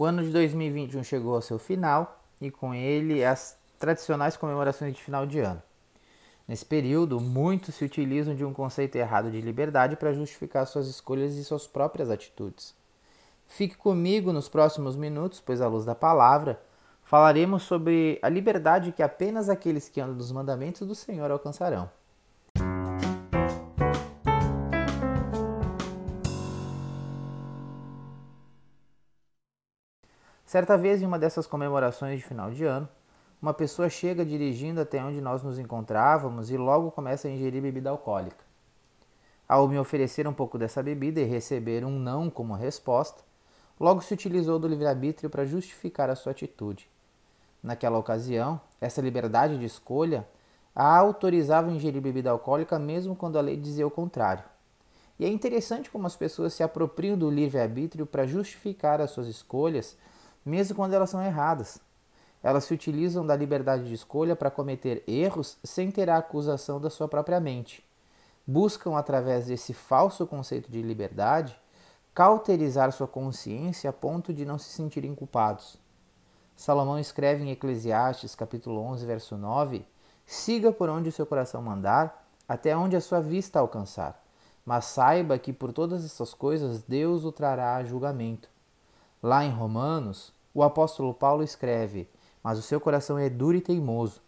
O ano de 2021 chegou ao seu final e com ele as tradicionais comemorações de final de ano. Nesse período, muitos se utilizam de um conceito errado de liberdade para justificar suas escolhas e suas próprias atitudes. Fique comigo nos próximos minutos, pois à luz da palavra falaremos sobre a liberdade que apenas aqueles que andam dos mandamentos do Senhor alcançarão. Certa vez, em uma dessas comemorações de final de ano, uma pessoa chega dirigindo até onde nós nos encontrávamos e logo começa a ingerir bebida alcoólica. Ao me oferecer um pouco dessa bebida e receber um não como resposta, logo se utilizou do livre-arbítrio para justificar a sua atitude. Naquela ocasião, essa liberdade de escolha a autorizava a ingerir bebida alcoólica mesmo quando a lei dizia o contrário. E é interessante como as pessoas se apropriam do livre-arbítrio para justificar as suas escolhas mesmo quando elas são erradas. Elas se utilizam da liberdade de escolha para cometer erros sem ter a acusação da sua própria mente. Buscam, através desse falso conceito de liberdade, cauterizar sua consciência a ponto de não se sentirem culpados. Salomão escreve em Eclesiastes, capítulo 11, verso 9: Siga por onde o seu coração mandar, até onde a sua vista alcançar. Mas saiba que por todas essas coisas Deus o trará a julgamento. Lá em Romanos, o apóstolo Paulo escreve: Mas o seu coração é duro e teimoso.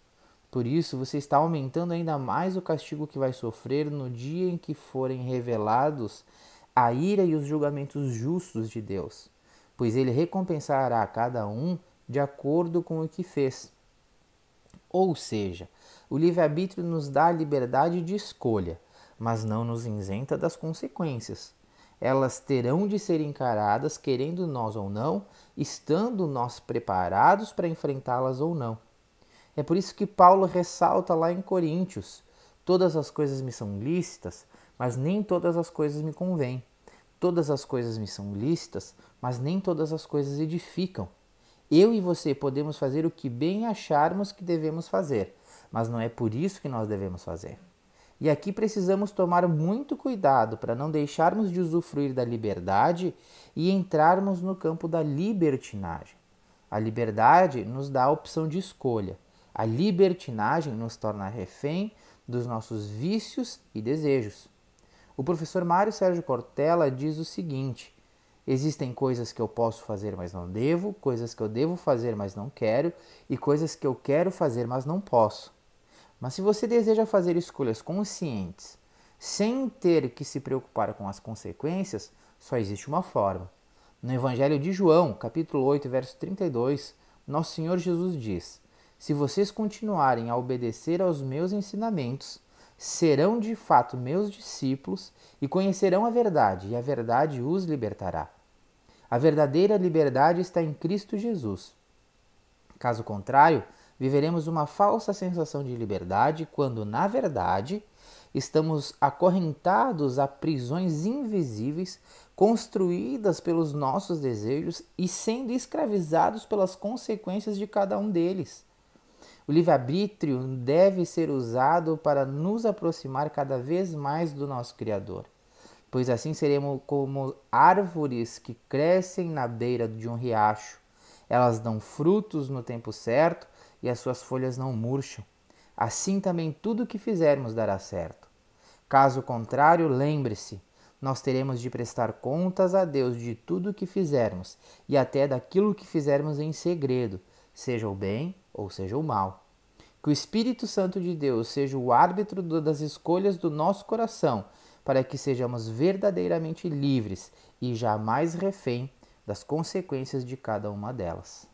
Por isso você está aumentando ainda mais o castigo que vai sofrer no dia em que forem revelados a ira e os julgamentos justos de Deus, pois ele recompensará a cada um de acordo com o que fez. Ou seja, o livre-arbítrio nos dá a liberdade de escolha, mas não nos isenta das consequências elas terão de ser encaradas, querendo nós ou não, estando nós preparados para enfrentá-las ou não. É por isso que Paulo ressalta lá em Coríntios: todas as coisas me são lícitas, mas nem todas as coisas me convêm. Todas as coisas me são lícitas, mas nem todas as coisas edificam. Eu e você podemos fazer o que bem acharmos que devemos fazer, mas não é por isso que nós devemos fazer. E aqui precisamos tomar muito cuidado para não deixarmos de usufruir da liberdade e entrarmos no campo da libertinagem. A liberdade nos dá a opção de escolha. A libertinagem nos torna refém dos nossos vícios e desejos. O professor Mário Sérgio Cortella diz o seguinte: Existem coisas que eu posso fazer, mas não devo, coisas que eu devo fazer, mas não quero, e coisas que eu quero fazer, mas não posso. Mas se você deseja fazer escolhas conscientes, sem ter que se preocupar com as consequências, só existe uma forma. No Evangelho de João, capítulo 8, verso 32, nosso Senhor Jesus diz: Se vocês continuarem a obedecer aos meus ensinamentos, serão de fato meus discípulos e conhecerão a verdade, e a verdade os libertará. A verdadeira liberdade está em Cristo Jesus. Caso contrário, viveremos uma falsa sensação de liberdade quando, na verdade, estamos acorrentados a prisões invisíveis construídas pelos nossos desejos e sendo escravizados pelas consequências de cada um deles. O livre-arbítrio deve ser usado para nos aproximar cada vez mais do nosso Criador, pois assim seremos como árvores que crescem na beira de um riacho. Elas dão frutos no tempo certo e as suas folhas não murcham. Assim também tudo o que fizermos dará certo. Caso contrário, lembre-se, nós teremos de prestar contas a Deus de tudo o que fizermos e até daquilo que fizermos em segredo, seja o bem ou seja o mal. Que o Espírito Santo de Deus seja o árbitro das escolhas do nosso coração, para que sejamos verdadeiramente livres e jamais refém das consequências de cada uma delas.